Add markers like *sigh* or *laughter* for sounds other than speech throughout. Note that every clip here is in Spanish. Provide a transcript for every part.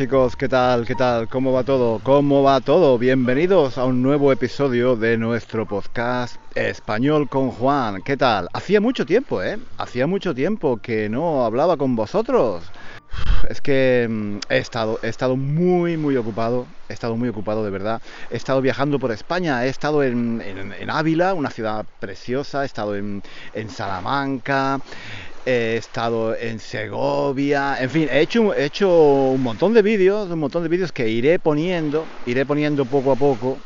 Chicos, ¿qué tal? ¿Qué tal? ¿Cómo va todo? ¿Cómo va todo? Bienvenidos a un nuevo episodio de nuestro podcast Español con Juan. ¿Qué tal? Hacía mucho tiempo, ¿eh? Hacía mucho tiempo que no hablaba con vosotros. Es que mm, he estado, he estado muy, muy ocupado, he estado muy ocupado de verdad. He estado viajando por España, he estado en, Ávila, una ciudad preciosa, he estado en, en Salamanca, he estado en Segovia, en fin, he hecho, he hecho un montón de vídeos, un montón de vídeos que iré poniendo, iré poniendo poco a poco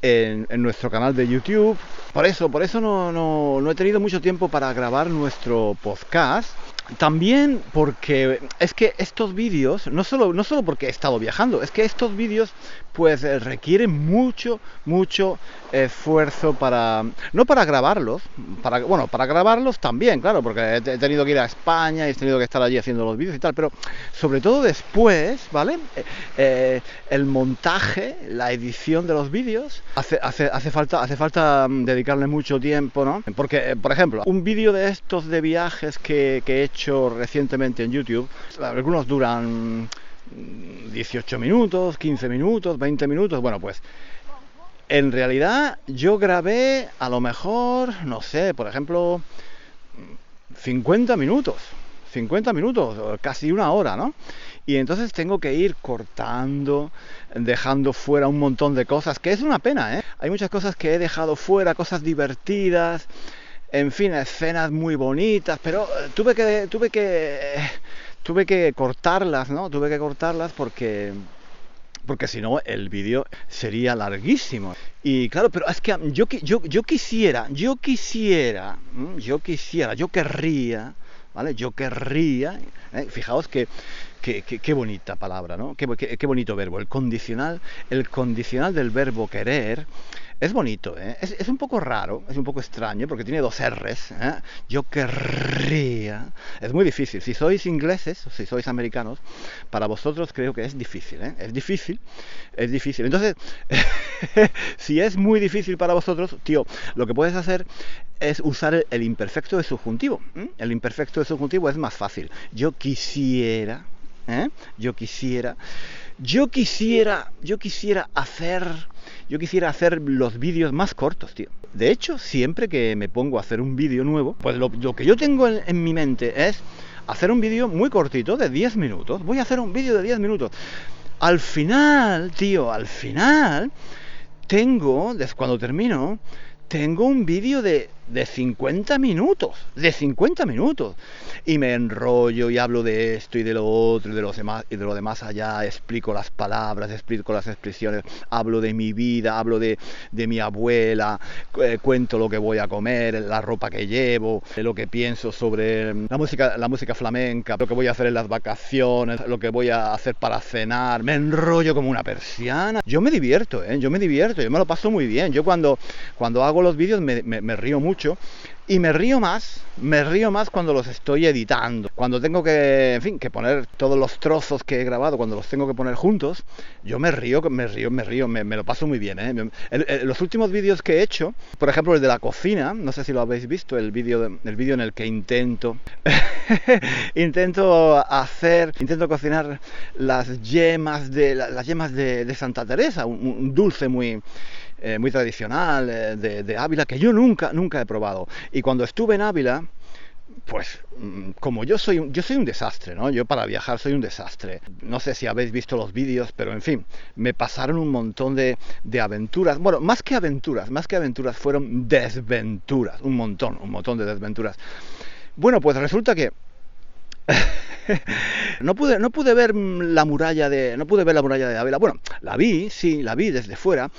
en, nuestro canal de YouTube. Por eso, por eso no, no he tenido mucho tiempo para grabar nuestro podcast. También porque es que estos vídeos, no solo, no solo porque he estado viajando, es que estos vídeos pues eh, requieren mucho, mucho esfuerzo para, no para grabarlos, para, bueno, para grabarlos también, claro, porque he tenido que ir a España y he tenido que estar allí haciendo los vídeos y tal, pero sobre todo después, ¿vale? Eh, eh, el montaje, la edición de los vídeos, hace, hace, hace, falta, hace falta mm, dedicarle mucho tiempo, ¿no? Porque, por ejemplo, un vídeo de estos de viajes que, que he hecho recientemente en YouTube, algunos duran 18 minutos, 15 minutos, 20 minutos, bueno, pues en realidad yo grabé a lo mejor, no sé, por ejemplo, 50 minutos, 50 minutos, casi una hora, ¿no? Y entonces tengo que ir cortando, dejando fuera un montón de cosas, que es una pena, ¿eh? Hay muchas cosas que he dejado fuera, cosas divertidas, en fin, escenas muy bonitas, pero tuve que, tuve que tuve que cortarlas, ¿no? Tuve que cortarlas porque porque si no el vídeo sería larguísimo. Y claro, pero es que yo, yo, yo quisiera, yo quisiera, yo quisiera, yo querría, ¿vale? Yo querría, ¿eh? fijaos que, qué bonita palabra, ¿no? Qué, qué, bonito verbo. El condicional, el condicional del verbo querer es bonito, ¿eh? es, un poco raro, es un poco extraño porque tiene dos R's. ¿eh? Yo querría. Es muy difícil. Si sois ingleses si sois americanos, para vosotros creo que es difícil. ¿eh? Es difícil, es difícil. Entonces, *laughs* si es muy difícil para vosotros, tío, lo que puedes hacer es usar el imperfecto de subjuntivo. El imperfecto de subjuntivo es más fácil. Yo quisiera, ¿eh? yo quisiera, yo quisiera, yo quisiera hacer yo quisiera hacer los vídeos más cortos, tío. De hecho, siempre que me pongo a hacer un vídeo nuevo, pues lo, que yo tengo en, mi mente es hacer un vídeo muy cortito, de 10 minutos. Voy a hacer un vídeo de 10 minutos. Al final, tío, al final, tengo, cuando termino, tengo un vídeo de de 50 minutos, de 50 minutos. Y me enrollo y hablo de esto y de lo otro y de, los demás, y de lo demás allá, explico las palabras, explico las expresiones, hablo de mi vida, hablo de, de mi abuela, eh, cuento lo que voy a comer, la ropa que llevo, lo que pienso sobre la música, la música flamenca, lo que voy a hacer en las vacaciones, lo que voy a hacer para cenar, me enrollo como una persiana. Yo me divierto, ¿eh? yo me divierto, yo me lo paso muy bien. Yo cuando, cuando hago los vídeos me, me río mucho y me río más, me río más cuando los estoy editando. Cuando tengo que, en fin, que poner todos los trozos que he grabado, cuando los tengo que poner juntos, yo me río, me río, me río, me, lo paso muy bien. ¿eh? los últimos vídeos que he hecho, por ejemplo el de la cocina, no sé si lo habéis visto, el vídeo en el que intento *laughs* intento hacer, intento cocinar las yemas de las yemas de, Santa Teresa, un dulce muy eh, muy tradicional eh, de, Ávila que yo nunca, nunca he probado. Y cuando estuve en Ávila, pues mm, como yo soy, yo soy un desastre, ¿no? Yo para viajar soy un desastre. No sé si habéis visto los vídeos, pero en fin, me pasaron un montón de, de aventuras. Bueno, más que aventuras, más que aventuras, fueron desventuras. Un montón, un montón de desventuras. Bueno, pues resulta que *laughs* no pude, no pude ver la muralla de. No pude ver la muralla de Ávila. Bueno, la vi, sí, la vi desde fuera.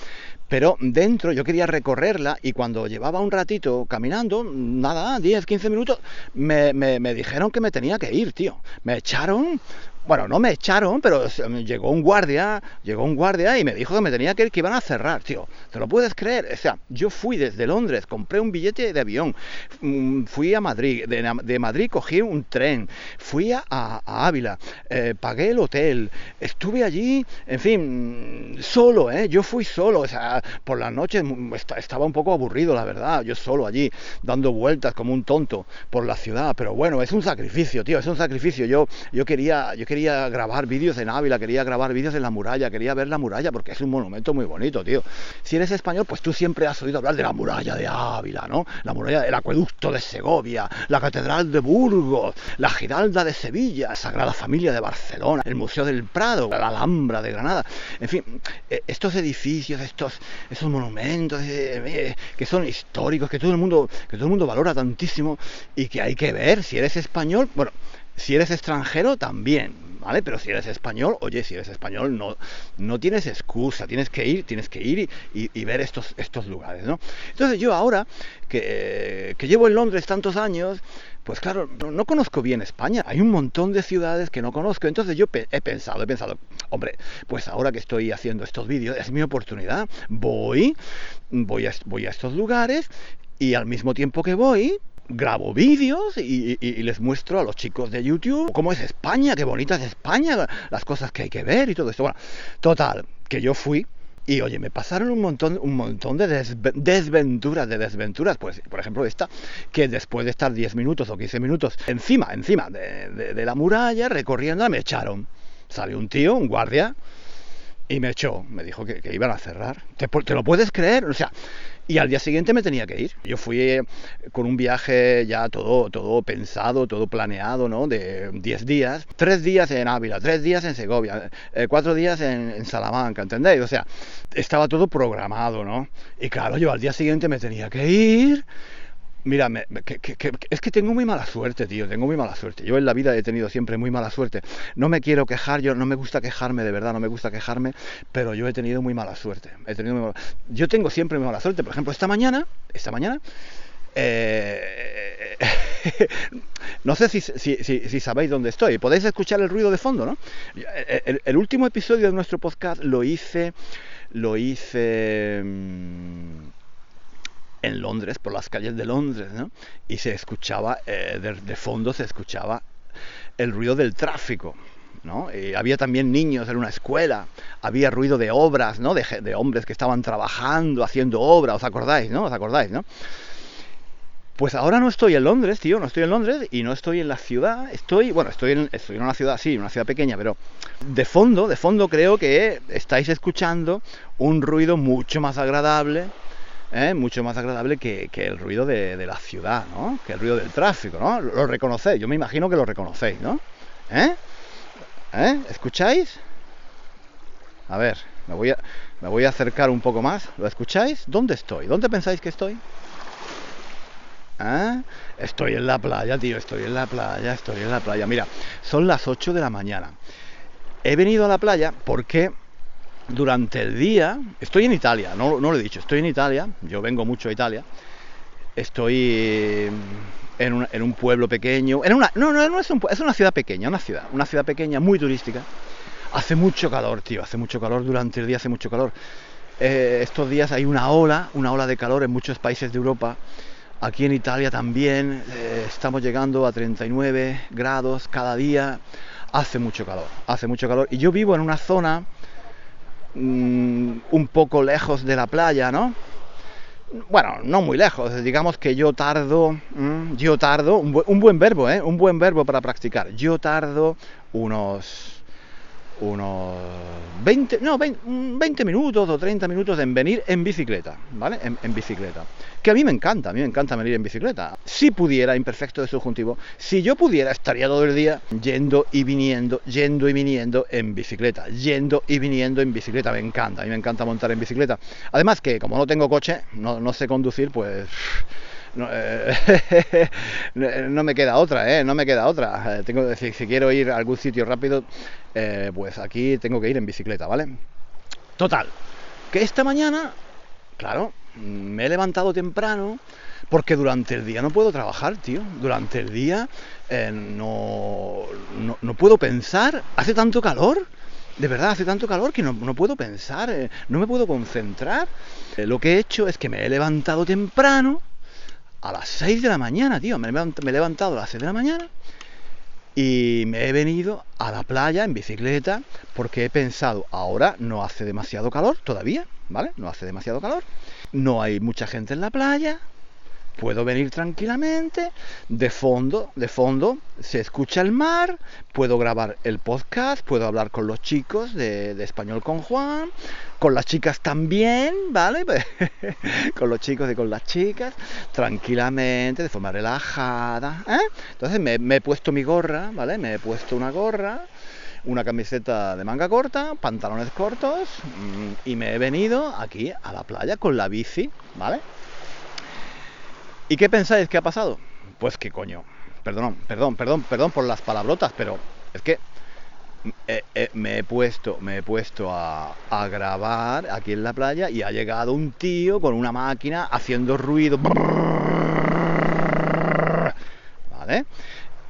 Pero dentro yo quería recorrerla y cuando llevaba un ratito caminando, nada, 10, 15 minutos, me, me, me dijeron que me tenía que ir, tío. Me echaron bueno, no me echaron, pero llegó un guardia, llegó un guardia y me dijo que me tenía que ir, que iban a cerrar, tío. ¿Te lo puedes creer? O sea, yo fui desde Londres, compré un billete de avión, mm, fui a Madrid, de, Madrid cogí un tren, fui a, Ávila, eh, pagué el hotel, estuve allí, en fin, solo, ¿eh? Yo fui solo, o sea, por las noches mm, estaba un poco aburrido, la verdad, yo solo allí, dando vueltas como un tonto por la ciudad, pero bueno, es un sacrificio, tío, es un sacrificio. Yo, yo quería, yo quería grabar vídeos en Ávila, quería grabar vídeos en la muralla, quería ver la muralla porque es un monumento muy bonito, tío. Si eres español, pues tú siempre has oído hablar de la muralla de Ávila, ¿no? La muralla del acueducto de Segovia, la catedral de Burgos, la Giralda de Sevilla, la Sagrada Familia de Barcelona, el Museo del Prado, la Alhambra de Granada, en fin, eh, estos edificios, estos, esos monumentos eh, eh, que son históricos, que todo el mundo, que todo el mundo valora tantísimo y que hay que ver si eres español, bueno, si eres extranjero, también, ¿vale? Pero si eres español, oye, si eres español, no, no tienes excusa, tienes que ir, tienes que ir y, ver estos, estos lugares, ¿no? Entonces yo ahora, que, que llevo en Londres tantos años, pues claro, no, conozco bien España. Hay un montón de ciudades que no conozco. Entonces yo he pensado, he pensado, hombre, pues ahora que estoy haciendo estos vídeos, es mi oportunidad. Voy, voy voy a estos lugares y al mismo tiempo que voy, grabo vídeos y, les muestro a los chicos de YouTube cómo es España, qué bonita es España, las cosas que hay que ver y todo esto. Bueno, total, que yo fui y oye, me pasaron un montón, un montón de desventuras, de desventuras, pues por ejemplo esta, que después de estar 10 minutos o 15 minutos encima, encima de, la muralla, recorriendo, me echaron. Salió un tío, un guardia, y me echó, me dijo que, iban a cerrar. ¿Te, ¿Te, lo puedes creer? O sea, y al día siguiente me tenía que ir. Yo fui eh, con un viaje ya todo, todo pensado, todo planeado, ¿no? De 10 días, 3 días en Ávila, 3 días en Segovia, 4 eh, días en, en, Salamanca, ¿entendéis? O sea, estaba todo programado, ¿no? Y claro, yo al día siguiente me tenía que ir Mira, es que tengo muy mala suerte, tío, tengo muy mala suerte. Yo en la vida he tenido siempre muy mala suerte. No me quiero quejar, yo no me gusta quejarme, de verdad, no me gusta quejarme, pero yo he tenido muy mala suerte. He tenido Yo tengo siempre muy mala suerte. Por ejemplo, esta mañana, esta mañana, eh, *laughs* no sé si, si, sabéis dónde estoy. Podéis escuchar el ruido de fondo, ¿no? El, último episodio de nuestro podcast lo hice, lo hice. En Londres, por las calles de Londres, ¿no? Y se escuchaba, eh, de, fondo se escuchaba el ruido del tráfico, ¿no? había también niños en una escuela, había ruido de obras, ¿no? De, de, hombres que estaban trabajando, haciendo obra, ¿os acordáis, no? ¿Os acordáis, no? Pues ahora no estoy en Londres, tío, no estoy en Londres y no estoy en la ciudad, estoy, bueno, estoy en, estoy en una ciudad, sí, una ciudad pequeña, pero de fondo, de fondo creo que estáis escuchando un ruido mucho más agradable, ¿eh? mucho más agradable que, el ruido de, la ciudad, ¿no? Que el ruido del tráfico, ¿no? Lo, reconocéis, yo me imagino que lo reconocéis, ¿no? ¿Eh? ¿Eh? ¿Escucháis? A ver, me voy a, me voy a acercar un poco más. ¿Lo escucháis? ¿Dónde estoy? ¿Dónde pensáis que estoy? ¿Eh? Estoy en la playa, tío, estoy en la playa, estoy en la playa. Mira, son las 8 de la mañana. He venido a la playa porque durante el día, estoy en Italia, no, lo he dicho, estoy en Italia, yo vengo mucho a Italia, estoy en un, en un pueblo pequeño, en una, no, no, no es, un, es una ciudad pequeña, una ciudad, una ciudad pequeña, muy turística. Hace mucho calor, tío, hace mucho calor, durante el día hace mucho calor. Eh, estos días hay una ola, una ola de calor en muchos países de Europa. Aquí en Italia también eh, estamos llegando a 39 grados cada día. Hace mucho calor, hace mucho calor. Y yo vivo en una zona Mm, un poco lejos de la playa, ¿no? Bueno, no muy lejos, digamos que yo tardo, mm, yo tardo, un, buen verbo, ¿eh? Un buen verbo para practicar. Yo tardo unos unos 20, no, 20, minutos o 30 minutos en venir en bicicleta, ¿vale? En, bicicleta. Que a mí me encanta, a mí me encanta venir en bicicleta. Si pudiera, imperfecto de subjuntivo, si yo pudiera, estaría todo el día yendo y viniendo, yendo y viniendo en bicicleta, yendo y viniendo en bicicleta. Me encanta, a mí me encanta montar en bicicleta. Además que como no tengo coche, no, no sé conducir, pues *laughs* no, eh, no, me queda otra, ¿eh? No me queda otra. Eh, tengo, si, si quiero ir a algún sitio rápido, eh, pues aquí tengo que ir en bicicleta, ¿vale? Total, que esta mañana, claro, me he levantado temprano porque durante el día no puedo trabajar, tío. Durante el día no, no, puedo pensar. Hace tanto calor. De verdad, hace tanto calor que no, puedo pensar, no me puedo concentrar. lo que he hecho es que me he levantado temprano, a las 6 de la mañana, tío. Me, he levantado a las 6 de la mañana y me he venido a la playa en bicicleta porque he pensado, ahora no hace demasiado calor todavía, ¿vale? No hace demasiado calor. No hay mucha gente en la playa, puedo venir tranquilamente, de fondo, de fondo se escucha el mar, puedo grabar el podcast, puedo hablar con los chicos de, español con Juan, con las chicas también, ¿vale? *laughs* con los chicos y con las chicas, tranquilamente, de forma relajada. ¿eh? Entonces me, he puesto mi gorra, ¿vale? Me he puesto una gorra una camiseta de manga corta, pantalones cortos mm, y me he venido aquí a la playa con la bici, ¿vale? ¿Y qué pensáis que ha pasado? Pues que coño, perdón, perdón, perdón, perdón por las palabrotas, pero es que eh, eh, me he puesto, me he puesto a, grabar aquí en la playa y ha llegado un tío con una máquina haciendo ruido. ¿Vale?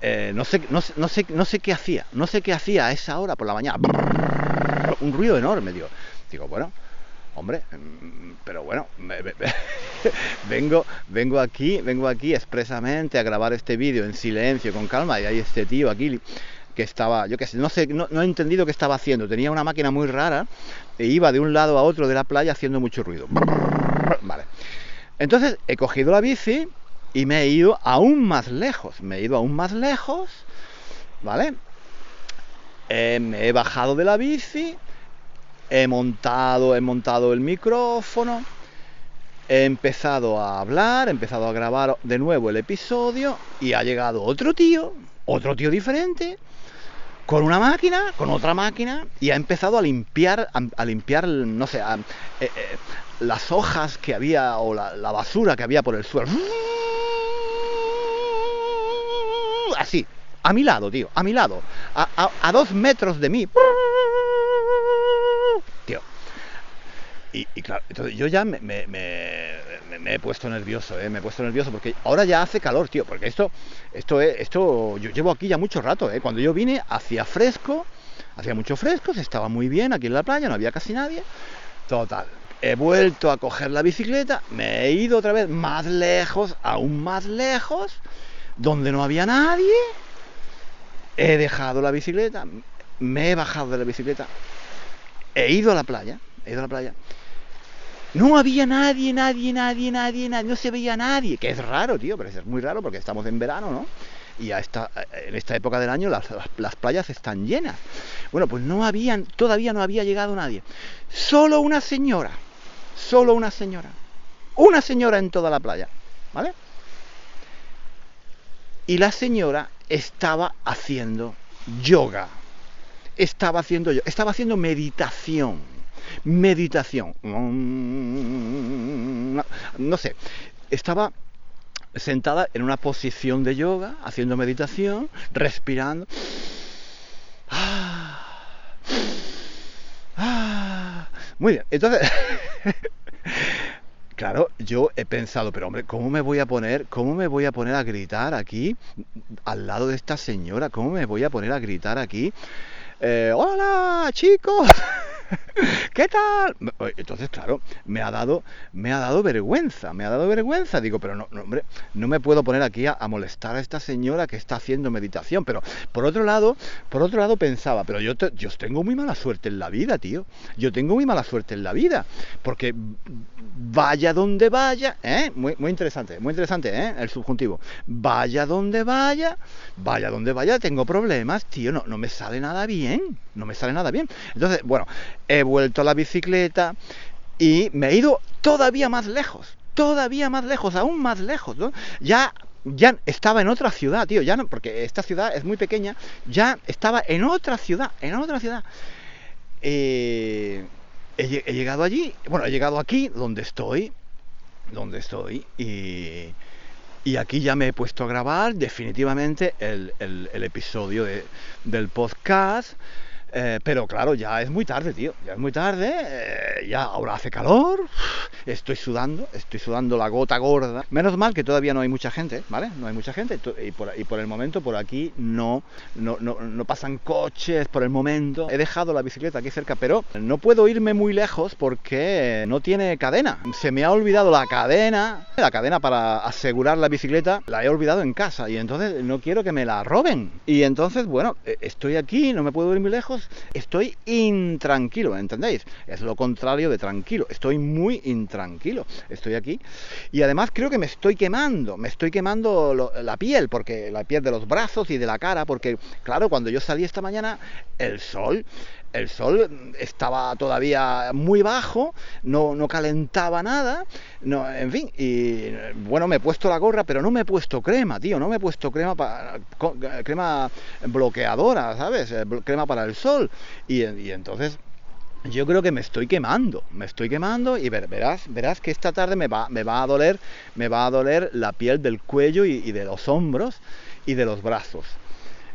Eh, no, sé, no, no, sé, no sé qué hacía, no sé qué hacía a esa hora por la mañana. Un ruido enorme, digo. Digo, bueno, hombre, mm, pero bueno, *laughs* vengo, vengo aquí, vengo aquí expresamente a grabar este vídeo en silencio, con calma, y hay este tío aquí que estaba, yo qué sé, no sé, no, he entendido qué estaba haciendo, tenía una máquina muy rara e iba de un lado a otro de la playa haciendo mucho ruido. Vale. Entonces he cogido la bici y me he ido aún más lejos, me he ido aún más lejos, ¿vale? Eh, me he bajado de la bici, he montado, he montado el micrófono, he empezado a hablar, he empezado a grabar de nuevo el episodio y ha llegado otro tío, otro tío diferente, con una máquina, con otra máquina y ha empezado a limpiar, a, limpiar, no sé, eh, eh, las hojas que había o la, basura que había por el suelo. Así, a mi lado, tío, a mi lado, a dos metros de mí. Y, claro, entonces yo ya me, he puesto nervioso, ¿eh? me he puesto nervioso porque ahora ya hace calor, tío, porque esto, esto, es, esto, yo llevo aquí ya mucho rato, ¿eh? cuando yo vine hacía fresco, hacía mucho fresco, se estaba muy bien aquí en la playa, no había casi nadie, total. He vuelto a coger la bicicleta, me he ido otra vez más lejos, aún más lejos, donde no había nadie, he dejado la bicicleta, me he bajado de la bicicleta, he ido a la playa, he ido a la playa no había nadie, nadie, nadie, nadie, nadie, no se veía nadie, que es raro, tío, pero es muy raro porque estamos en verano, ¿no? Y a esta, en esta época del año las, playas están llenas. Bueno, pues no habían, todavía no había llegado nadie. Solo una señora, solo una señora, una señora en toda la playa, ¿vale? Y la señora estaba haciendo yoga, estaba haciendo yoga, estaba haciendo meditación meditación. No sé, estaba sentada en una posición de yoga, haciendo meditación, respirando. Muy bien, entonces, *laughs* claro, yo he pensado, pero hombre, ¿cómo me voy a poner, cómo me voy a poner a gritar aquí al lado de esta señora? ¿Cómo me voy a poner a gritar aquí? Eh, Hola, chicos. *laughs* *laughs* ¿Qué tal? Entonces, claro, me ha dado, me ha dado vergüenza, me ha dado vergüenza. Digo, pero no, hombre, no me puedo poner aquí a, molestar a esta señora que está haciendo meditación. Pero por otro lado, por otro lado pensaba, pero yo, yo tengo muy mala suerte en la vida, tío. Yo tengo muy mala suerte en la vida. Porque vaya donde vaya, ¿eh? Muy, muy interesante, muy interesante, ¿eh? El subjuntivo. Vaya donde vaya, vaya donde vaya, tengo problemas, tío, no, no me sale nada bien, no me sale nada bien. Entonces, bueno, he vuelto a la bicicleta y me he ido todavía más lejos, todavía más lejos, aún más lejos, ¿no? Ya ya estaba en otra ciudad, tío, ya no, porque esta ciudad es muy pequeña, ya estaba en otra ciudad, en otra ciudad. Eh, he, llegado allí, bueno, he llegado aquí, donde estoy, donde estoy, y, aquí ya me he puesto a grabar definitivamente el, episodio de, del podcast. Eh, pero claro, ya es muy tarde, tío. Ya es muy tarde. Eh, ya ahora hace calor. Estoy sudando. Estoy sudando la gota gorda. Menos mal que todavía no hay mucha gente, ¿vale? No hay mucha gente. Y por, el momento, por aquí, no no, no, no, pasan coches por el momento. He dejado la bicicleta aquí cerca, pero no puedo irme muy lejos porque no tiene cadena. Se me ha olvidado la cadena. La cadena para asegurar la bicicleta la he olvidado en casa. Y entonces no quiero que me la roben. Y entonces, bueno, eh, estoy aquí, no me puedo ir muy lejos estoy intranquilo, ¿entendéis? Es lo contrario de tranquilo, estoy muy intranquilo, estoy aquí y además creo que me estoy quemando, me estoy quemando la piel, porque la piel de los brazos y de la cara, porque claro, cuando yo salí esta mañana, el sol el sol estaba todavía muy bajo, no, no calentaba nada, no, en fin, y bueno, me he puesto la gorra, pero no me he puesto crema, tío, no me he puesto crema, crema bloqueadora, ¿sabes? Eh, crema para el sol, y, entonces yo creo que me estoy quemando, me estoy quemando y verás, verás que esta tarde me va, me va a doler, me va a doler la piel del cuello y de los hombros y de los brazos.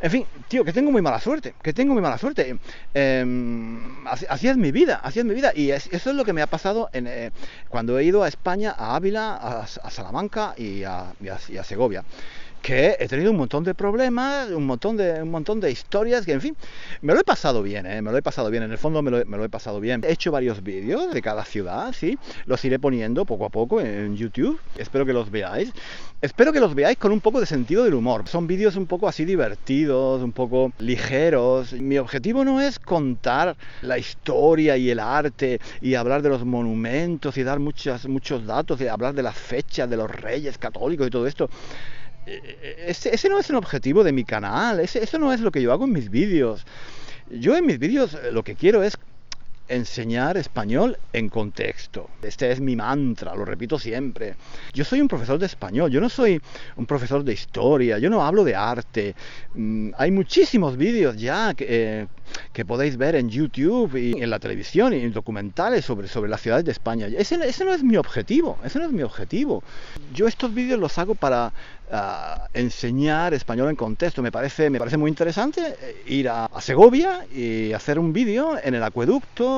En fin, tío, que tengo muy mala suerte, que tengo muy mala suerte. Em, así, es mi vida, así es mi vida. Y eso es lo que me ha pasado en, eh, cuando he ido a España, a Ávila, a, Salamanca y a Segovia que he tenido un montón de problemas, un montón de, un montón de historias, que en fin, me lo he pasado bien, ¿eh? me lo he pasado bien, en el fondo me lo, he pasado bien. He hecho varios vídeos de cada ciudad, ¿sí? Los iré poniendo poco a poco en YouTube, espero que los veáis. Espero que los veáis con un poco de sentido del humor. Son vídeos un poco así divertidos, un poco ligeros. Mi objetivo no es contar la historia y el arte y hablar de los monumentos y dar muchas, muchos datos y hablar de las fechas de los reyes católicos y todo esto. Ese, ese, no es el objetivo de mi canal, ese, eso no es lo que yo hago en mis vídeos. Yo en mis vídeos eh, lo que quiero es enseñar español en contexto. Este es mi mantra, lo repito siempre. Yo soy un profesor de español, yo no soy un profesor de historia, yo no hablo de arte. Mm, hay muchísimos vídeos ya que, eh, que, podéis ver en YouTube y en la televisión y en documentales sobre, sobre las ciudades de España. Ese, ese no es mi objetivo, ese no es mi objetivo. Yo estos vídeos los hago para enseñar español en contexto. Me parece, me parece muy interesante eh, ir a, a Segovia y hacer un vídeo en el acueducto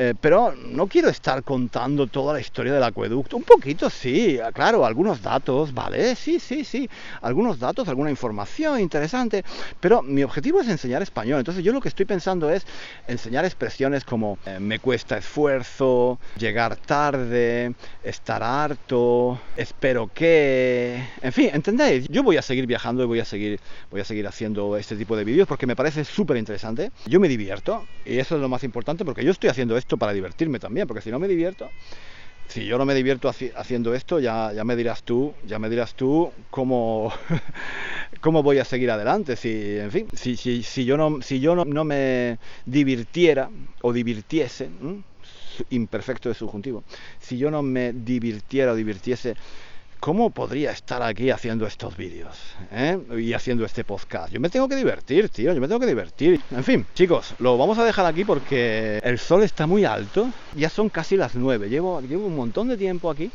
eh, pero no quiero estar contando toda la historia del acueducto. Un poquito sí, claro, algunos datos, ¿vale? Sí, sí, sí. Algunos datos, alguna información interesante. Pero mi objetivo es enseñar español. Entonces yo lo que estoy pensando es enseñar expresiones como eh, me cuesta esfuerzo, llegar tarde, estar harto, espero que... En fin, ¿entendéis? Yo voy a seguir viajando y voy a seguir, voy a seguir haciendo este tipo de vídeos porque me parece súper interesante. Yo me divierto y eso es lo más importante porque yo estoy haciendo esto para divertirme también, porque si no me divierto, si yo no me divierto haciendo esto, ya, ya me dirás tú, ya me dirás tú cómo, *laughs* cómo voy a seguir adelante. Si, en fin, si, si, si yo, no, si yo no, no me divirtiera o divirtiese, imperfecto de subjuntivo, si yo no me divirtiera o divirtiese ¿Cómo podría estar aquí haciendo estos vídeos? Eh? Y haciendo este podcast. Yo me tengo que divertir, tío. Yo me tengo que divertir. En fin, chicos, lo vamos a dejar aquí porque el sol está muy alto. Ya son casi las 9. Llevo, un montón de tiempo aquí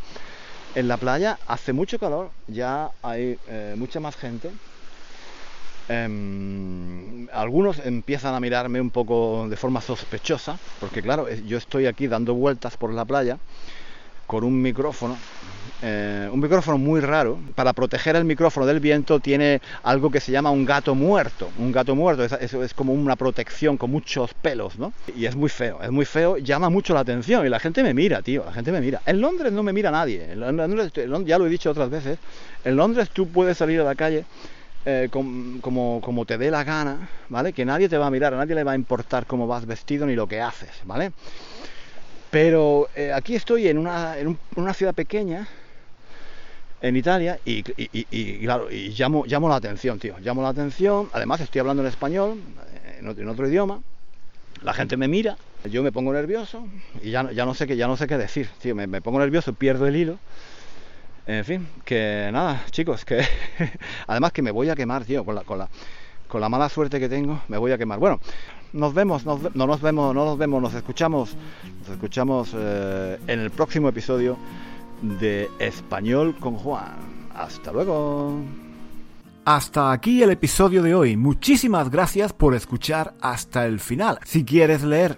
en la playa. Hace mucho calor. Ya hay eh, mucha más gente. Em, algunos empiezan a mirarme un poco de forma sospechosa. Porque claro, yo estoy aquí dando vueltas por la playa con un micrófono eh, un micrófono muy raro. Para proteger el micrófono del viento tiene algo que se llama un gato muerto. Un gato muerto, eso es, como una protección con muchos pelos, ¿no? Y es muy feo, es muy feo, llama mucho la atención y la gente me mira, tío, la gente me mira. En Londres no me mira nadie, ya lo he dicho otras veces, en Londres tú puedes salir a la calle eh, como, como te dé la gana, ¿vale? Que nadie te va a mirar, a nadie le va a importar cómo vas vestido ni lo que haces, ¿vale? Pero eh, aquí estoy en una, en una ciudad pequeña, en Italia y, claro, llamo, llamo la atención, tío, llamo la atención, además estoy hablando en español, en otro, idioma, la gente me mira, yo me pongo nervioso y ya, ya, no, sé qué, ya no sé qué decir, tío, me, pongo nervioso, pierdo el hilo, en fin, que nada, chicos, que *laughs* además que me voy a quemar, tío, con la, con la, con la mala suerte que tengo, me voy a quemar. Bueno, nos vemos, no nos vemos, no nos vemos, nos escuchamos, nos escuchamos eh, en el próximo episodio de Español con Juan. Hasta luego. Hasta aquí el episodio de hoy. Muchísimas gracias por escuchar hasta el final. Si quieres leer